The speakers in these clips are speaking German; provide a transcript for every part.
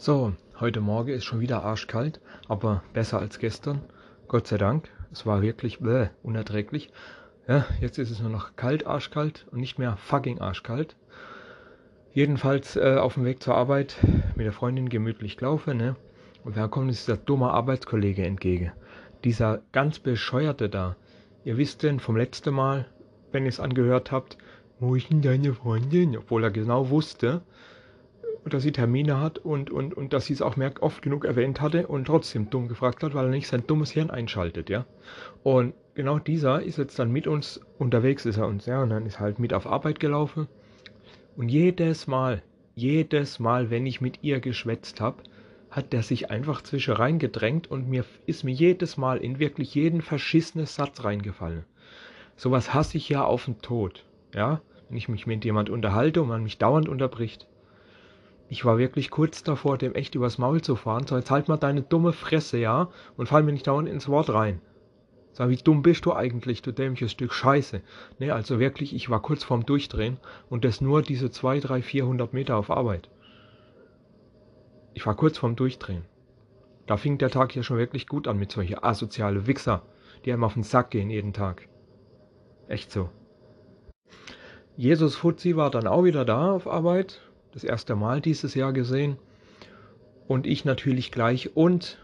So, heute Morgen ist schon wieder arschkalt, aber besser als gestern. Gott sei Dank. Es war wirklich bäh, unerträglich. Ja, jetzt ist es nur noch kalt, arschkalt und nicht mehr fucking arschkalt. Jedenfalls äh, auf dem Weg zur Arbeit mit der Freundin gemütlich gelaufen, ne? Und da kommt dieser dumme Arbeitskollege entgegen. Dieser ganz bescheuerte da. Ihr wisst denn vom letzten Mal, wenn ihr es angehört habt, wo ist denn deine Freundin? Obwohl er genau wusste, dass sie Termine hat und, und, und dass sie es auch mehr, oft genug erwähnt hatte und trotzdem dumm gefragt hat, weil er nicht sein dummes Hirn einschaltet, ja. Und genau dieser ist jetzt dann mit uns unterwegs, ist er uns, ja, und dann ist halt mit auf Arbeit gelaufen. Und jedes Mal, jedes Mal, wenn ich mit ihr geschwätzt habe, hat der sich einfach zwischen reingedrängt und mir ist mir jedes Mal in wirklich jeden verschissenen Satz reingefallen. Sowas hasse ich ja auf den Tod, ja, wenn ich mich mit jemand unterhalte und man mich dauernd unterbricht. Ich war wirklich kurz davor, dem echt übers Maul zu fahren. So, jetzt halt mal deine dumme Fresse, ja? Und fall mir nicht dauernd ins Wort rein. Sag, wie dumm bist du eigentlich, du dämliches Stück Scheiße. Ne, also wirklich, ich war kurz vorm Durchdrehen und das nur diese 2, 3, 400 Meter auf Arbeit. Ich war kurz vorm Durchdrehen. Da fing der Tag hier schon wirklich gut an mit solchen asoziale Wichser, die einem auf den Sack gehen jeden Tag. Echt so. Jesus Fuzzi war dann auch wieder da auf Arbeit das erste Mal dieses Jahr gesehen. Und ich natürlich gleich. Und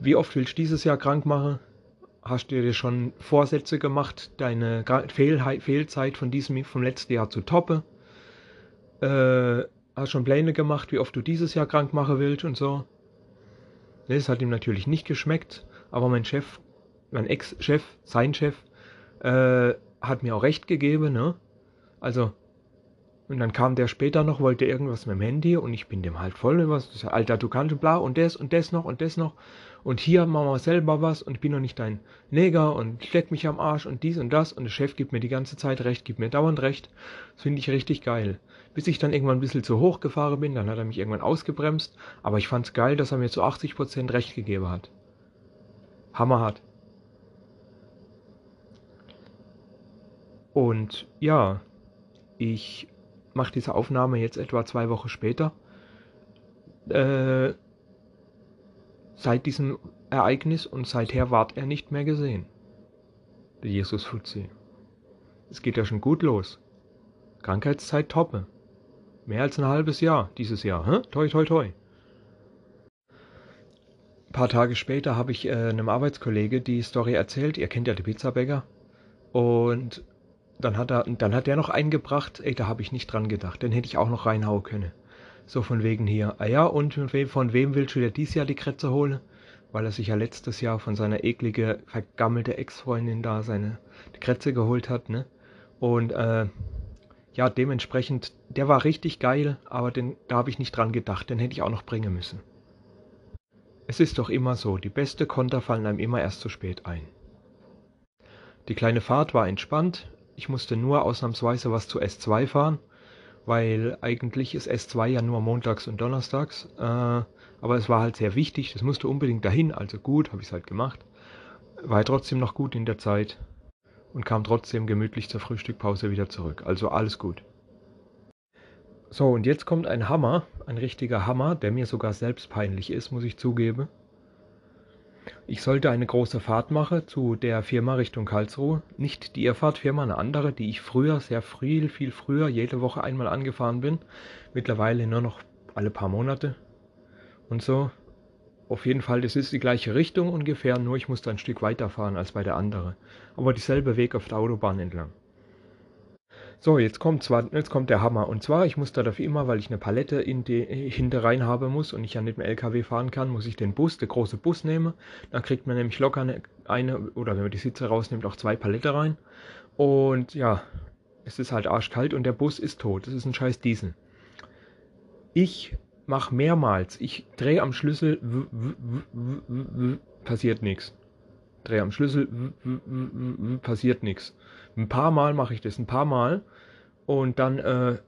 wie oft willst du dieses Jahr krank machen? Hast du dir schon Vorsätze gemacht, deine Fehl Fehlzeit von diesem vom letzten Jahr zu toppen? Äh, hast schon Pläne gemacht, wie oft du dieses Jahr krank machen willst und so? Das hat ihm natürlich nicht geschmeckt, aber mein Chef, mein Ex-Chef, sein Chef, äh, hat mir auch recht gegeben, ne? Also, und dann kam der später noch, wollte irgendwas mit dem Handy und ich bin dem halt voll was, alter, du kannst bla und das und das noch und das noch und hier machen wir selber was und ich bin noch nicht dein Neger und steck mich am Arsch und dies und das und der Chef gibt mir die ganze Zeit recht, gibt mir dauernd recht. Das finde ich richtig geil. Bis ich dann irgendwann ein bisschen zu hoch gefahren bin, dann hat er mich irgendwann ausgebremst, aber ich fand's geil, dass er mir zu 80% recht gegeben hat. Hammerhart. Und ja, ich mache diese Aufnahme jetzt etwa zwei Wochen später. Äh, seit diesem Ereignis und seither ward er nicht mehr gesehen. Der Jesus Fuzzi. Es geht ja schon gut los. Krankheitszeit toppe. Mehr als ein halbes Jahr dieses Jahr. Hä? Toi, toi, toi. Ein paar Tage später habe ich äh, einem Arbeitskollege die Story erzählt. Ihr kennt ja die Pizzabäcker. Und dann hat er, dann hat er noch eingebracht, ey, da habe ich nicht dran gedacht, den hätte ich auch noch reinhauen können. So von wegen hier, ah ja, und von wem, von wem willst du dir dieses Jahr die Kretze holen? Weil er sich ja letztes Jahr von seiner eklige, vergammelte Ex-Freundin da seine die Kretze geholt hat, ne? Und äh, ja, dementsprechend, der war richtig geil, aber den, da habe ich nicht dran gedacht, den hätte ich auch noch bringen müssen. Es ist doch immer so, die beste Konter fallen einem immer erst zu spät ein. Die kleine Fahrt war entspannt, ich musste nur ausnahmsweise was zu S2 fahren, weil eigentlich ist S2 ja nur montags und donnerstags. Äh, aber es war halt sehr wichtig, das musste unbedingt dahin, also gut, habe ich es halt gemacht. War halt trotzdem noch gut in der Zeit und kam trotzdem gemütlich zur Frühstückpause wieder zurück. Also alles gut. So, und jetzt kommt ein Hammer, ein richtiger Hammer, der mir sogar selbst peinlich ist, muss ich zugeben. Ich sollte eine große Fahrt machen zu der Firma Richtung Karlsruhe. Nicht die Irrfahrtfirma, eine andere, die ich früher, sehr früh, viel früher, jede Woche einmal angefahren bin. Mittlerweile nur noch alle paar Monate und so. Auf jeden Fall, das ist die gleiche Richtung ungefähr, nur ich musste ein Stück weiter fahren als bei der anderen. Aber dieselbe Weg auf der Autobahn entlang. So, jetzt kommt, zwar, jetzt kommt der Hammer. Und zwar, ich muss da dafür immer, weil ich eine Palette in die hinterein haben muss und ich ja nicht mehr LKW fahren kann, muss ich den Bus, der große Bus nehmen. Dann kriegt man nämlich locker eine, eine oder wenn man die Sitze rausnimmt, auch zwei Palette rein. Und ja, es ist halt arschkalt und der Bus ist tot. Das ist ein scheiß Diesel. Ich mache mehrmals, ich drehe am Schlüssel, passiert nichts. Drehe am Schlüssel, passiert nichts. Ein paar Mal mache ich das, ein paar Mal. Und dann äh,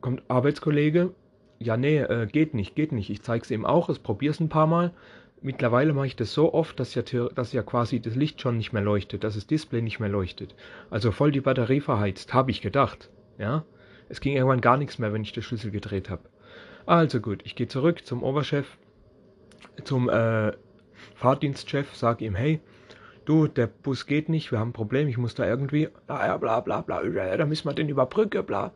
kommt Arbeitskollege, ja, nee, äh, geht nicht, geht nicht. Ich zeige es ihm auch, ich probiere es ein paar Mal. Mittlerweile mache ich das so oft, dass ja, dass ja quasi das Licht schon nicht mehr leuchtet, dass das Display nicht mehr leuchtet. Also voll die Batterie verheizt, habe ich gedacht. Ja, es ging irgendwann gar nichts mehr, wenn ich den Schlüssel gedreht habe. Also gut, ich gehe zurück zum Oberchef, zum äh, Fahrdienstchef, sage ihm, hey, du, der Bus geht nicht, wir haben ein Problem, ich muss da irgendwie, naja, bla bla bla, da müssen wir den überbrücken, bla.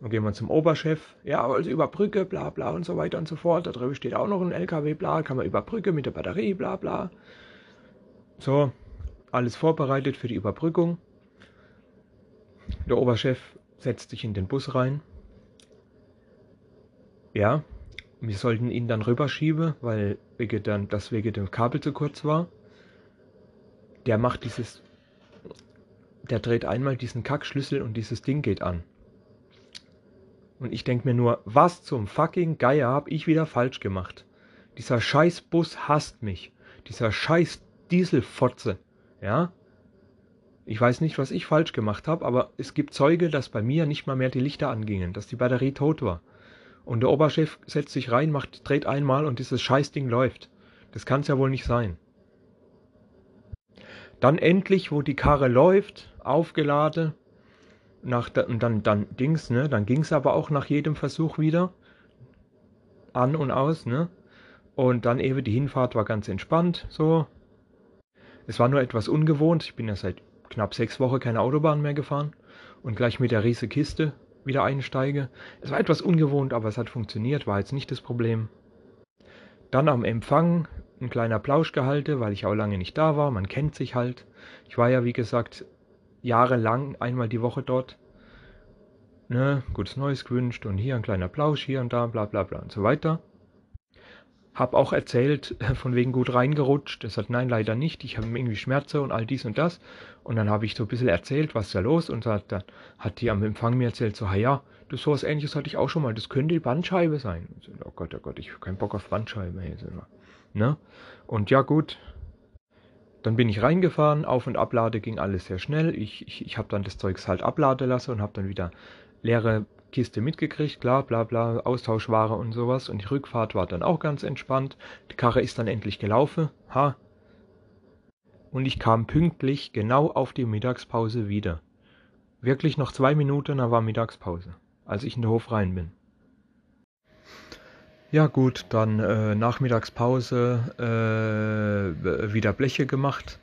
Dann gehen wir zum Oberchef, ja, also überbrücke, bla bla und so weiter und so fort. Da drüben steht auch noch ein LKW, bla, kann man überbrücken mit der Batterie, bla bla. So, alles vorbereitet für die Überbrückung. Der Oberchef setzt sich in den Bus rein. Ja, wir sollten ihn dann rüberschieben, weil wegen dann, das wegen dem Kabel zu kurz war. Der macht dieses, der dreht einmal diesen Kackschlüssel und dieses Ding geht an. Und ich denke mir nur, was zum fucking Geier hab ich wieder falsch gemacht? Dieser scheiß Bus hasst mich. Dieser scheiß Dieselfotze. Ja? Ich weiß nicht, was ich falsch gemacht habe, aber es gibt Zeuge, dass bei mir nicht mal mehr die Lichter angingen, dass die Batterie tot war. Und der Oberchef setzt sich rein, macht, dreht einmal und dieses Scheißding läuft. Das kann's ja wohl nicht sein. Dann endlich, wo die Karre läuft, aufgeladen, nach und dann, dann Dings, ne? Dann ging es aber auch nach jedem Versuch wieder an und aus, ne? Und dann eben die Hinfahrt war ganz entspannt, so. Es war nur etwas ungewohnt. Ich bin ja seit knapp sechs Wochen keine Autobahn mehr gefahren und gleich mit der riese Kiste wieder einsteige. Es war etwas ungewohnt, aber es hat funktioniert, war jetzt nicht das Problem. Dann am Empfang ein kleiner Plauschgehalte, weil ich auch lange nicht da war. Man kennt sich halt. Ich war ja, wie gesagt, jahrelang einmal die Woche dort. Ne, gutes Neues gewünscht und hier ein kleiner Plausch, hier und da, bla bla bla und so weiter. Hab auch erzählt, von wegen gut reingerutscht. Das hat nein, leider nicht. Ich habe irgendwie Schmerzen und all dies und das. Und dann habe ich so ein bisschen erzählt, was da los. Und dann hat die am Empfang mir erzählt, so, ja, du sowas ähnliches hatte ich auch schon mal. Das könnte die Bandscheibe sein. So, oh Gott, oh Gott, ich habe keinen Bock auf Bandscheibe. Ne? Und ja, gut, dann bin ich reingefahren, Auf- und Ablade ging alles sehr schnell. Ich, ich, ich habe dann das Zeugs halt abladen lassen und habe dann wieder leere Kiste mitgekriegt, klar, bla bla, Austauschware und sowas. Und die Rückfahrt war dann auch ganz entspannt. Die Karre ist dann endlich gelaufen, ha. Und ich kam pünktlich genau auf die Mittagspause wieder. Wirklich noch zwei Minuten, da war Mittagspause, als ich in den Hof rein bin. Ja gut, dann äh, Nachmittagspause äh, wieder Bleche gemacht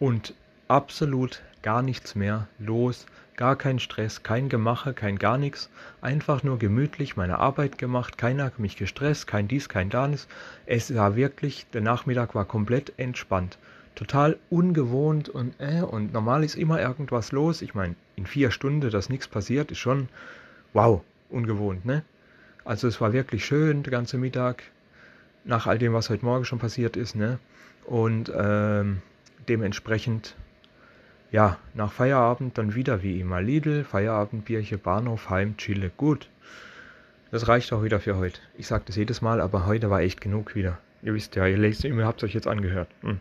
und absolut gar nichts mehr los, gar kein Stress, kein Gemache, kein gar nichts, einfach nur gemütlich meine Arbeit gemacht, keiner hat mich gestresst, kein dies, kein danis. Es war wirklich, der Nachmittag war komplett entspannt, total ungewohnt und äh, und normal ist immer irgendwas los. Ich meine, in vier Stunden, dass nichts passiert, ist schon wow, ungewohnt, ne? Also es war wirklich schön, der ganze Mittag, nach all dem, was heute Morgen schon passiert ist. Ne? Und ähm, dementsprechend, ja, nach Feierabend dann wieder wie immer Lidl, Feierabendbierchen, Bahnhof, Heim, Chile. Gut, das reicht auch wieder für heute. Ich sage das jedes Mal, aber heute war echt genug wieder. Ihr wisst ja, ihr ihr habt es euch jetzt angehört. Hm.